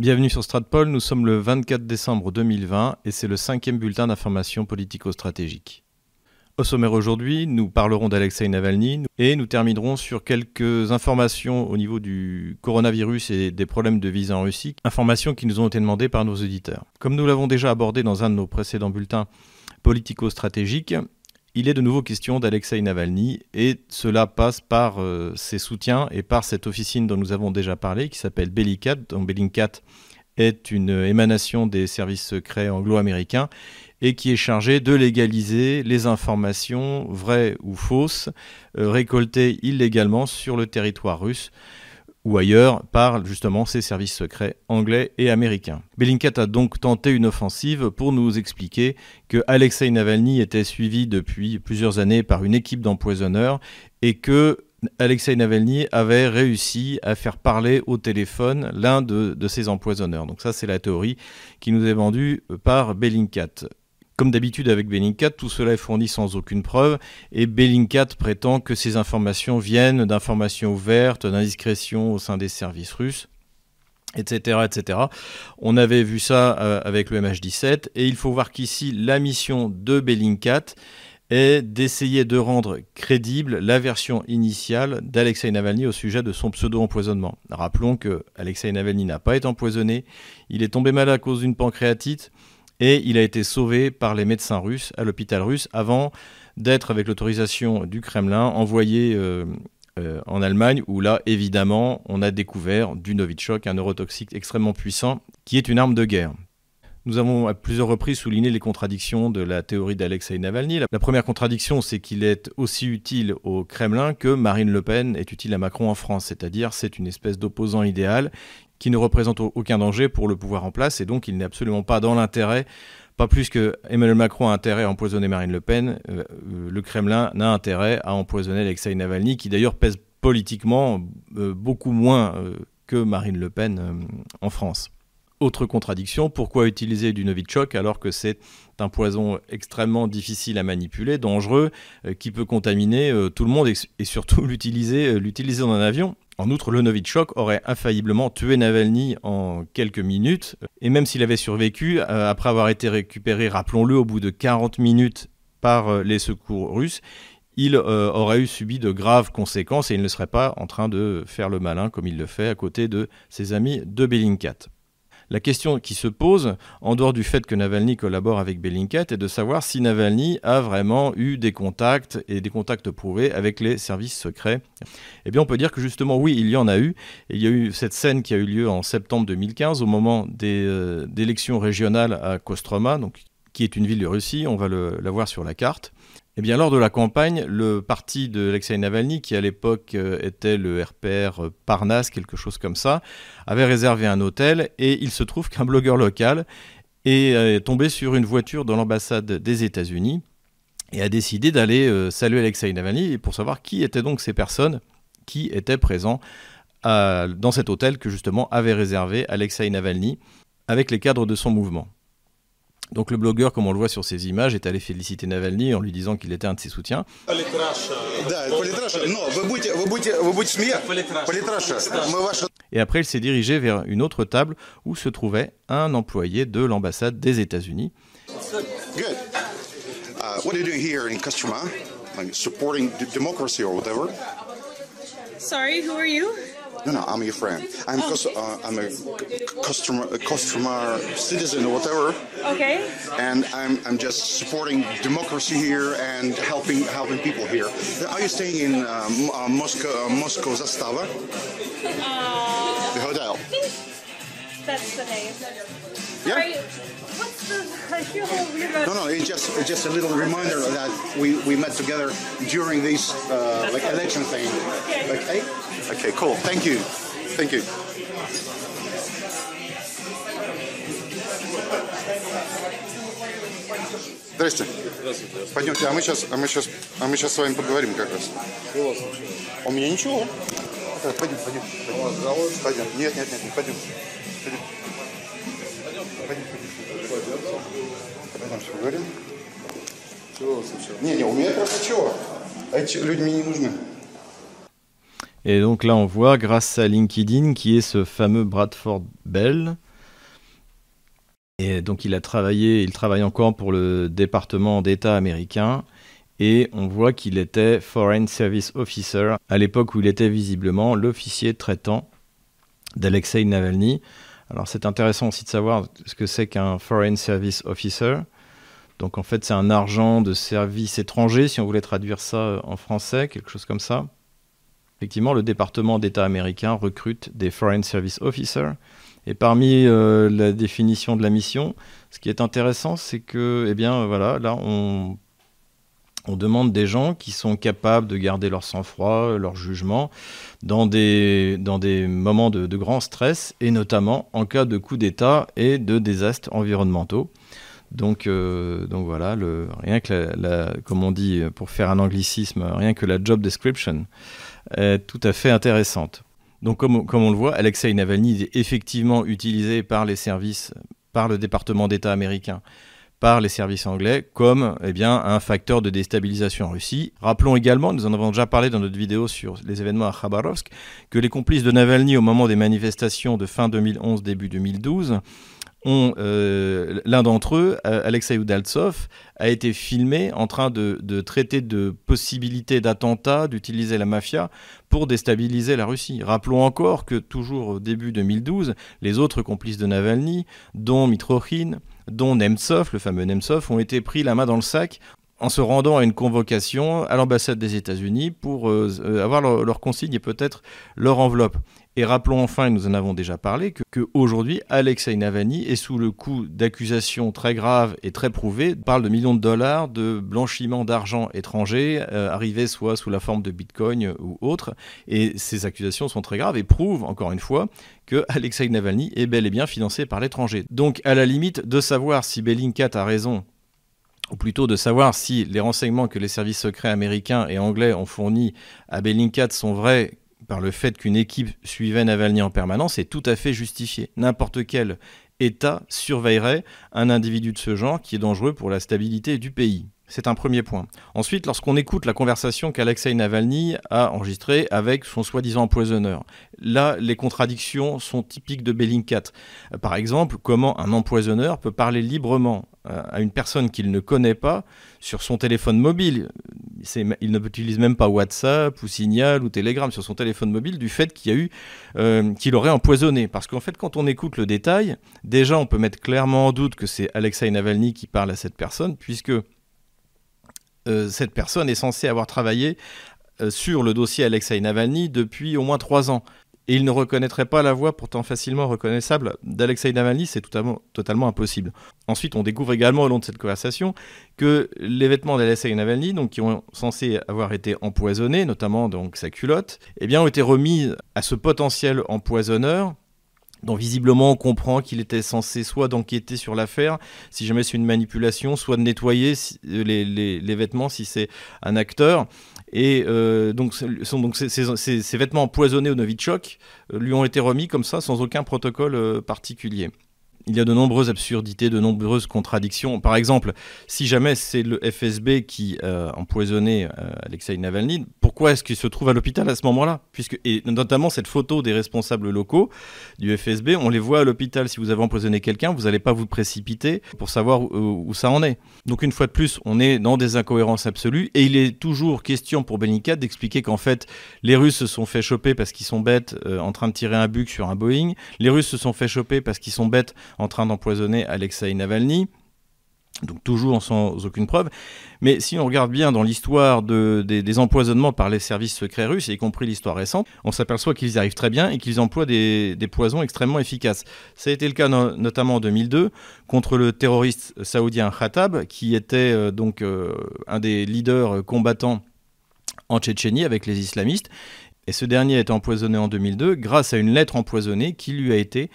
Bienvenue sur Stratpol, nous sommes le 24 décembre 2020 et c'est le cinquième bulletin d'information politico-stratégique. Au sommaire aujourd'hui, nous parlerons d'Alexei Navalny et nous terminerons sur quelques informations au niveau du coronavirus et des problèmes de visa en Russie, informations qui nous ont été demandées par nos auditeurs. Comme nous l'avons déjà abordé dans un de nos précédents bulletins politico-stratégiques, il est de nouveau question d'Alexei Navalny et cela passe par euh, ses soutiens et par cette officine dont nous avons déjà parlé qui s'appelle Bellingcat, dont Bellingcat est une émanation des services secrets anglo-américains et qui est chargé de légaliser les informations vraies ou fausses euh, récoltées illégalement sur le territoire russe ou ailleurs par justement ses services secrets anglais et américains. Bellingcat a donc tenté une offensive pour nous expliquer que Alexei Navalny était suivi depuis plusieurs années par une équipe d'empoisonneurs et que Alexei Navalny avait réussi à faire parler au téléphone l'un de, ces empoisonneurs. Donc ça c'est la théorie qui nous est vendue par Bellingcat. Comme d'habitude avec Bellingcat, tout cela est fourni sans aucune preuve et Bellingcat prétend que ces informations viennent d'informations ouvertes, d'indiscrétions au sein des services russes etc., etc. On avait vu ça euh, avec le MH17 et il faut voir qu'ici la mission de Bellingcat est d'essayer de rendre crédible la version initiale d'Alexei Navalny au sujet de son pseudo-empoisonnement. Rappelons que Alexei Navalny n'a pas été empoisonné, il est tombé malade à cause d'une pancréatite, et il a été sauvé par les médecins russes à l'hôpital russe avant d'être, avec l'autorisation du Kremlin, envoyé euh, euh, en Allemagne, où là, évidemment, on a découvert du Novichok, un neurotoxique extrêmement puissant, qui est une arme de guerre. Nous avons à plusieurs reprises souligné les contradictions de la théorie d'Alexei Navalny. La première contradiction, c'est qu'il est aussi utile au Kremlin que Marine Le Pen est utile à Macron en France, c'est-à-dire c'est une espèce d'opposant idéal qui ne représente aucun danger pour le pouvoir en place et donc il n'est absolument pas dans l'intérêt, pas plus que Emmanuel Macron a intérêt à empoisonner Marine Le Pen, euh, euh, le Kremlin n'a intérêt à empoisonner Alexei Navalny qui d'ailleurs pèse politiquement euh, beaucoup moins que Marine Le Pen en France. Autre contradiction, pourquoi utiliser du Novichok alors que c'est un poison extrêmement difficile à manipuler, dangereux, qui peut contaminer tout le monde et, surtout l'utiliser dans un avion? En outre, le Novichok aurait infailliblement tué Navalny en quelques minutes, et même s'il avait survécu, euh, après avoir été récupéré, rappelons-le, au bout de 40 minutes par euh, les secours russes, il euh, aurait eu subi de graves conséquences et il ne serait pas en train de faire le malin comme il le fait à côté de ses amis de Bellingcat. La question qui se pose, en dehors du fait que Navalny collabore avec Bellingcat, est de savoir si Navalny a vraiment eu des contacts et des contacts prouvés avec les services secrets. Eh bien, on peut dire que justement, oui, il y en a eu. il y a eu cette scène qui a eu lieu en septembre 2015, au moment des euh, élections régionales à Kostroma, qui est une ville de Russie. On va la voir sur la carte. Eh bien, lors de la campagne, le parti de Alexei Navalny, qui à l'époque euh, était le RPR euh, Parnas, quelque chose comme ça, avait réservé un hôtel et il se trouve qu'un blogueur local est euh, tombé sur une voiture dans l'ambassade des États-Unis et a décidé d'aller saluer Alexei Navalny pour savoir qui étaient donc ces personnes qui étaient présents dans cet hôtel que justement avait réservé Alexei Navalny avec les cadres de son mouvement. Donc le blogueur, comme on le voit sur ces images, est allé féliciter Navalny en lui disant qu'il était un de ses soutiens. Et après, il s'est dirigé vers une autre table où se trouvait un employé de l'ambassade des États-Unis. Uh, what are you doing here in supporting democracy or whatever? Sorry, who are you? No, no, I'm your friend. I'm, oh. uh, I'm a customer, a customer citizen or whatever. Okay. And I'm, I'm just supporting democracy here and helping helping people here. Are you staying in um, uh, Moscow, uh, Moscow Zastava? Uh, the hotel. That's the name. Yeah. What's the? I feel weird about. No, no. It's just it's just a little reminder that we, we met together during this uh, like election thing. Okay. Like, hey. Okay, cool. Thank you. Thank you. Здрасте. Здравствуйте. Пойдемте, а мы сейчас, а мы сейчас, а мы сейчас с вами поговорим как раз. Что у вас случилось? У меня ничего. Так, пойдем, пойдем. пойдем. У вас завод? Пойдем. Нет, нет, нет, пойдем. Пойдем. Пойдем. Пойдем, все поговорим. Чего у вас случилось? Не, не, у меня просто чего. Эти люди мне не нужны. Et donc là, on voit, grâce à LinkedIn, qui est ce fameux Bradford Bell, Et donc il a travaillé, il travaille encore pour le département d'État américain. Et on voit qu'il était Foreign Service Officer à l'époque où il était visiblement l'officier traitant d'Alexei Navalny. Alors c'est intéressant aussi de savoir ce que c'est qu'un Foreign Service Officer. Donc en fait c'est un argent de service étranger, si on voulait traduire ça en français, quelque chose comme ça. Effectivement, le département d'État américain recrute des Foreign Service Officers. Et parmi euh, la définition de la mission, ce qui est intéressant, c'est que, eh bien, voilà, là, on, demande des gens qui sont capables de garder leur sang-froid, leur jugement, dans des, dans des moments de, de grand stress, et notamment en cas de coup d'État et de désastres environnementaux. Donc, euh, donc voilà, le, rien que la, comme on dit pour faire un anglicisme, rien que la job description est tout à fait intéressante. Donc comme, comme on le voit, Alexei Navalny est effectivement utilisé par les services, par le département d'État américain, par les services anglais comme eh bien, un facteur de déstabilisation en Russie. Rappelons également, nous en avons déjà parlé dans notre vidéo sur les événements à Khabarovsk, que les complices de Navalny au moment des manifestations de fin 2011, début 2012, euh, l'un d'entre eux, euh, Alexei Udaltsov, a été filmé en train de, traiter de possibilités d'attentats, d'utiliser la mafia pour déstabiliser la Russie. Rappelons encore que toujours au début 2012, les autres complices de Navalny, dont Mitrokhin, dont Nemtsov, le fameux Nemtsov, ont été pris la main dans le sac en se rendant à une convocation à l'ambassade des États-Unis pour euh, avoir leur, leur consigne et peut-être leur enveloppe. Et rappelons enfin, et nous en avons déjà parlé, que, que Alexei Navalny est sous le coup d'accusations très graves et très prouvées. Parle de millions de dollars de blanchiment d'argent étranger, euh, arrivé soit sous la forme de bitcoin ou autre. Et ces accusations sont très graves et prouvent, encore une fois, que Alexei Navalny est bel et bien financé par l'étranger. Donc, à la limite de savoir si Bellingcat a raison ou plutôt de savoir si les renseignements que les services secrets américains et anglais ont fournis à Bellingcat sont vrais par le fait qu'une équipe suivait Navalny en permanence est tout à fait justifié. N'importe quel État surveillerait un individu de ce genre qui est dangereux pour la stabilité du pays. C'est un premier point. Ensuite, lorsqu'on écoute la conversation qu'Alexei Navalny a enregistrée avec son soi-disant empoisonneur, là, les contradictions sont typiques de Bellingcat. Par exemple, comment un empoisonneur peut parler librement euh, à une personne qu'il ne connaît pas sur son téléphone mobile. Il n'utilise même pas WhatsApp ou Signal ou Telegram sur son téléphone mobile du fait qu'il y a eu euh, qu'il aurait empoisonné. Parce qu'en fait, quand on écoute le détail, déjà on peut mettre clairement en doute que c'est Alexei Navalny qui parle à cette personne, puisque cette personne est censée avoir travaillé euh, sur le dossier Alexei Navalny depuis au moins trois ans. Et il ne reconnaîtrait pas la voix pourtant facilement reconnaissable d'Alexei Navalny, c'est totalement, totalement impossible. Ensuite, on découvre également au long de cette conversation que les vêtements d'Alexei Navalny, donc qui ont censé avoir été empoisonnés, notamment donc sa culotte, eh ont été remis à ce potentiel empoisonneur dont visiblement on comprend qu'il était censé soit d'enquêter sur l'affaire, si jamais c'est une manipulation, soit de nettoyer euh, les, vêtements si c'est un acteur. Et euh, donc, donc ces, ces- vêtements empoisonnés au Novichok euh, lui ont été remis comme ça, sans aucun protocole particulier. Il y a de nombreuses absurdités, de nombreuses contradictions. Par exemple, si jamais c'est le FSB qui a empoisonné euh, Alexei Navalny, pourquoi est-ce qu'il se trouve à l'hôpital à ce moment-là? Puisque Et notamment cette photo des responsables locaux du FSB, on les voit à l'hôpital. Si vous avez empoisonné quelqu'un, vous n'allez pas vous précipiter pour savoir où, où ça en est. Donc une fois de plus, on est dans des incohérences absolues et il est toujours question pour Bellingcat d'expliquer qu'en fait, les Russes se sont fait choper parce qu'ils sont bêtes euh, en train de tirer un buc sur un Boeing. Les Russes se sont fait choper parce qu'ils sont bêtes en train d'empoisonner Alexei Navalny. Donc toujours sans aucune preuve. Mais si on regarde bien dans l'histoire de, des, empoisonnements par les services secrets russes, y compris l'histoire récente, on s'aperçoit qu'ils y arrivent très bien et qu'ils emploient des, poisons extrêmement efficaces. Ça a été le cas no- notamment en 2002 contre le terroriste saoudien Khattab, qui était euh, donc euh, un des leaders combattants en Tchétchénie avec les islamistes. Et ce dernier a été empoisonné en 2002 grâce à une lettre empoisonnée qui lui a été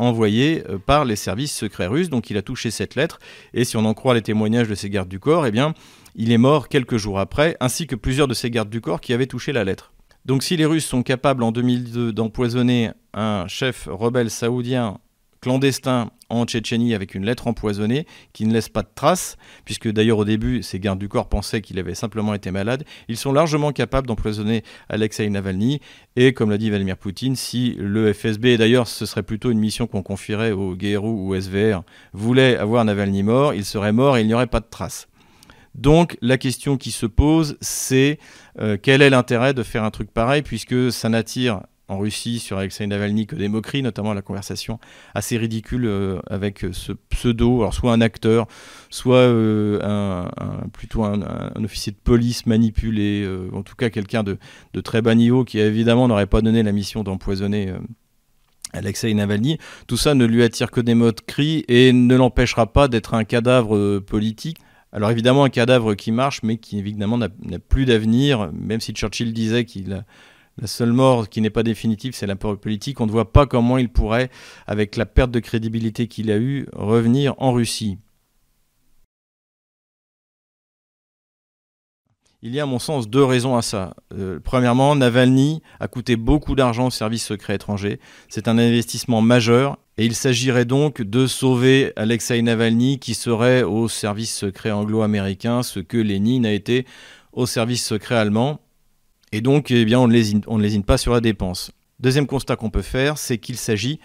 envoyée euh, par les services secrets russes. Donc il a touché cette lettre et si on en croit les témoignages de ses gardes du corps, eh bien il est mort quelques jours après, ainsi que plusieurs de ses gardes du corps qui avaient touché la lettre. Donc si les Russes sont capables en 2002 d'empoisonner un chef rebelle saoudien clandestin en Tchétchénie avec une lettre empoisonnée qui ne laisse pas de traces, puisque d'ailleurs au début, ces gardes du corps pensaient qu'il avait simplement été malade. Ils sont largement capables d'empoisonner Alexei Navalny. Et comme l'a dit Vladimir Poutine, si le FSB, et d'ailleurs ce serait plutôt une mission qu'on confierait au GRU ou au SVR, voulait avoir Navalny mort, il serait mort et il n'y aurait pas de traces. Donc la question qui se pose, c'est euh, quel est l'intérêt de faire un truc pareil, puisque ça n'attire en Russie sur Alexei Navalny que des moqueries, notamment la conversation assez ridicule euh, avec ce pseudo, alors soit un acteur, soit euh, plutôt un, officier de police manipulé, en tout cas quelqu'un de, de, très bas niveau qui évidemment n'aurait pas donné la mission d'empoisonner. Alexei Navalny, tout ça ne lui attire que des moqueries et ne l'empêchera pas d'être un cadavre politique alors évidemment un cadavre qui marche, mais qui évidemment n'a plus d'avenir, même si Churchill disait qu'il la seule mort qui n'est pas définitive, c'est la peur politique. On ne voit pas comment il pourrait, avec la perte de crédibilité qu'il a eue, revenir en Russie. Il y a à mon sens deux raisons à ça. Euh, premièrement, Navalny a coûté beaucoup d'argent aux services secrets étrangers. C'est un investissement majeur et il s'agirait donc de sauver Alexei Navalny qui serait au service secret anglo-américain, ce que Lénine a été au service secret allemand. Et donc, eh bien, on ne lésine, pas sur la dépense. Deuxième constat qu'on peut faire, c'est qu'il s'agit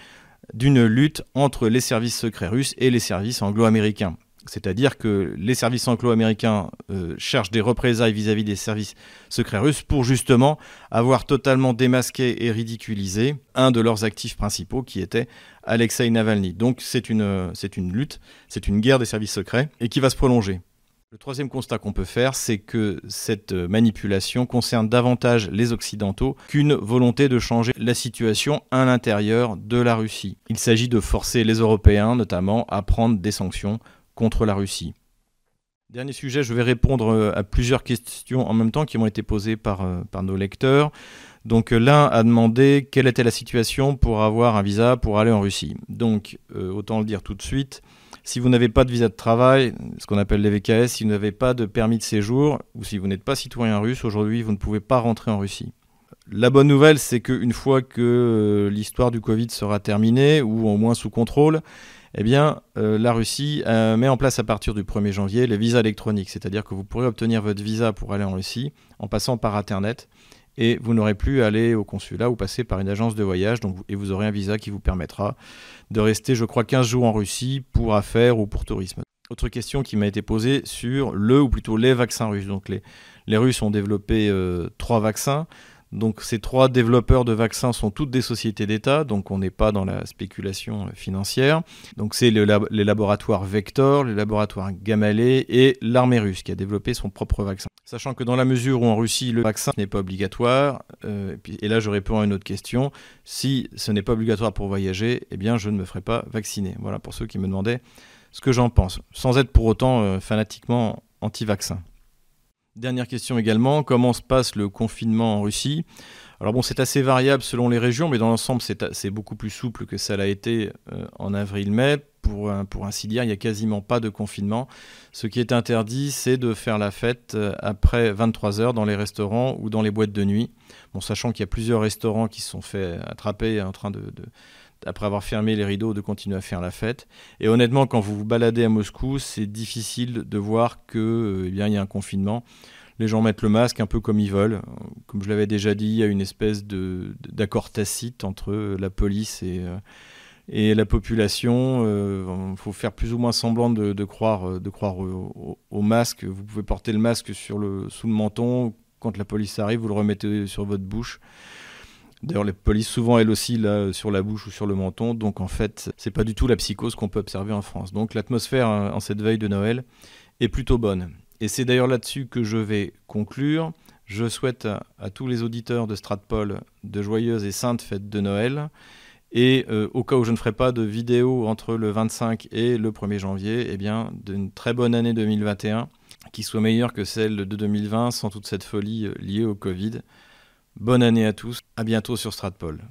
d'une lutte entre les services secrets russes et les services anglo-américains. C'est-à-dire que les services anglo-américains euh, cherchent des représailles vis-à-vis des services secrets russes pour justement avoir totalement démasqué et ridiculisé un de leurs actifs principaux qui était Alexei Navalny. Donc c'est une, c'est une lutte, c'est une guerre des services secrets et qui va se prolonger. Le troisième constat qu'on peut faire, c'est que cette manipulation concerne davantage les Occidentaux qu'une volonté de changer la situation à l'intérieur de la Russie. Il s'agit de forcer les Européens notamment à prendre des sanctions contre la Russie. Dernier sujet, je vais répondre euh, à plusieurs questions en même temps qui m'ont été posées par, euh, par nos lecteurs. Donc euh, l'un a demandé quelle était la situation pour avoir un visa pour aller en Russie. Donc autant le dire tout de suite, si vous n'avez pas de visa de travail, ce qu'on appelle les VKS, si vous n'avez pas de permis de séjour ou si vous n'êtes pas citoyen russe, aujourd'hui vous ne pouvez pas rentrer en Russie. La bonne nouvelle, c'est qu'une fois que l'histoire du Covid sera terminée, ou au moins sous contrôle, eh bien, euh, la Russie euh, met en place à partir du 1er janvier les visas électroniques, c'est-à-dire que vous pourrez obtenir votre visa pour aller en Russie en passant par Internet et vous n'aurez plus à aller au consulat ou passer par une agence de voyage donc, et vous aurez un visa qui vous permettra de rester, je crois, 15 jours en Russie pour affaires ou pour tourisme. Autre question qui m'a été posée sur le ou plutôt les vaccins russes. Donc les, les Russes ont développé euh, trois vaccins. Donc ces trois développeurs de vaccins sont toutes des sociétés d'État, donc on n'est pas dans la spéculation financière. Donc c'est les laboratoires Vector, les laboratoires Gamaleya et l'armée russe qui a développé son propre vaccin. Sachant que dans la mesure où en Russie le vaccin n'est pas obligatoire, euh, et là je réponds à une autre question, si ce n'est pas obligatoire pour voyager, eh bien je ne me ferai pas vacciner. Voilà pour ceux qui me demandaient ce que j'en pense, sans être pour autant euh, fanatiquement anti-vaccin. Dernière question également, comment se passe le confinement en Russie? Alors bon, c'est assez variable selon les régions, mais dans l'ensemble, c'est beaucoup plus souple que ça l'a été euh, en avril-mai. Pour, ainsi dire, il n'y a quasiment pas de confinement. Ce qui est interdit, c'est de faire la fête euh, après 23 heures dans les restaurants ou dans les boîtes de nuit. Bon, sachant qu'il y a plusieurs restaurants qui se sont fait attraper en train de après avoir fermé les rideaux, de continuer à faire la fête. Et honnêtement, quand vous vous baladez à Moscou, c'est difficile de voir que, euh, eh bien, il y a un confinement. Les gens mettent le masque un peu comme ils veulent. Comme je l'avais déjà dit, il y a une espèce d'accord tacite entre la police et, euh, et la population. Il euh, faut faire plus ou moins semblant de, croire, de croire au, masque. Vous pouvez porter le masque sur le, sous le menton. Quand la police arrive, vous le remettez sur votre bouche. D'ailleurs, les polices, souvent, elles aussi, là, sur la bouche ou sur le menton. Donc, en fait, c'est pas du tout la psychose qu'on peut observer en France. Donc, l'atmosphère hein, en cette veille de Noël est plutôt bonne. Et c'est d'ailleurs là-dessus que je vais conclure. Je souhaite à, tous les auditeurs de Stratpol de joyeuses et saintes fêtes de Noël. Et euh, au cas où je ne ferai pas de vidéo entre le 25 et le 1er janvier, eh bien, d'une très bonne année 2021 qui soit meilleure que celle de 2020 sans toute cette folie euh, liée au Covid. Bonne année à tous, à bientôt sur Stratpol.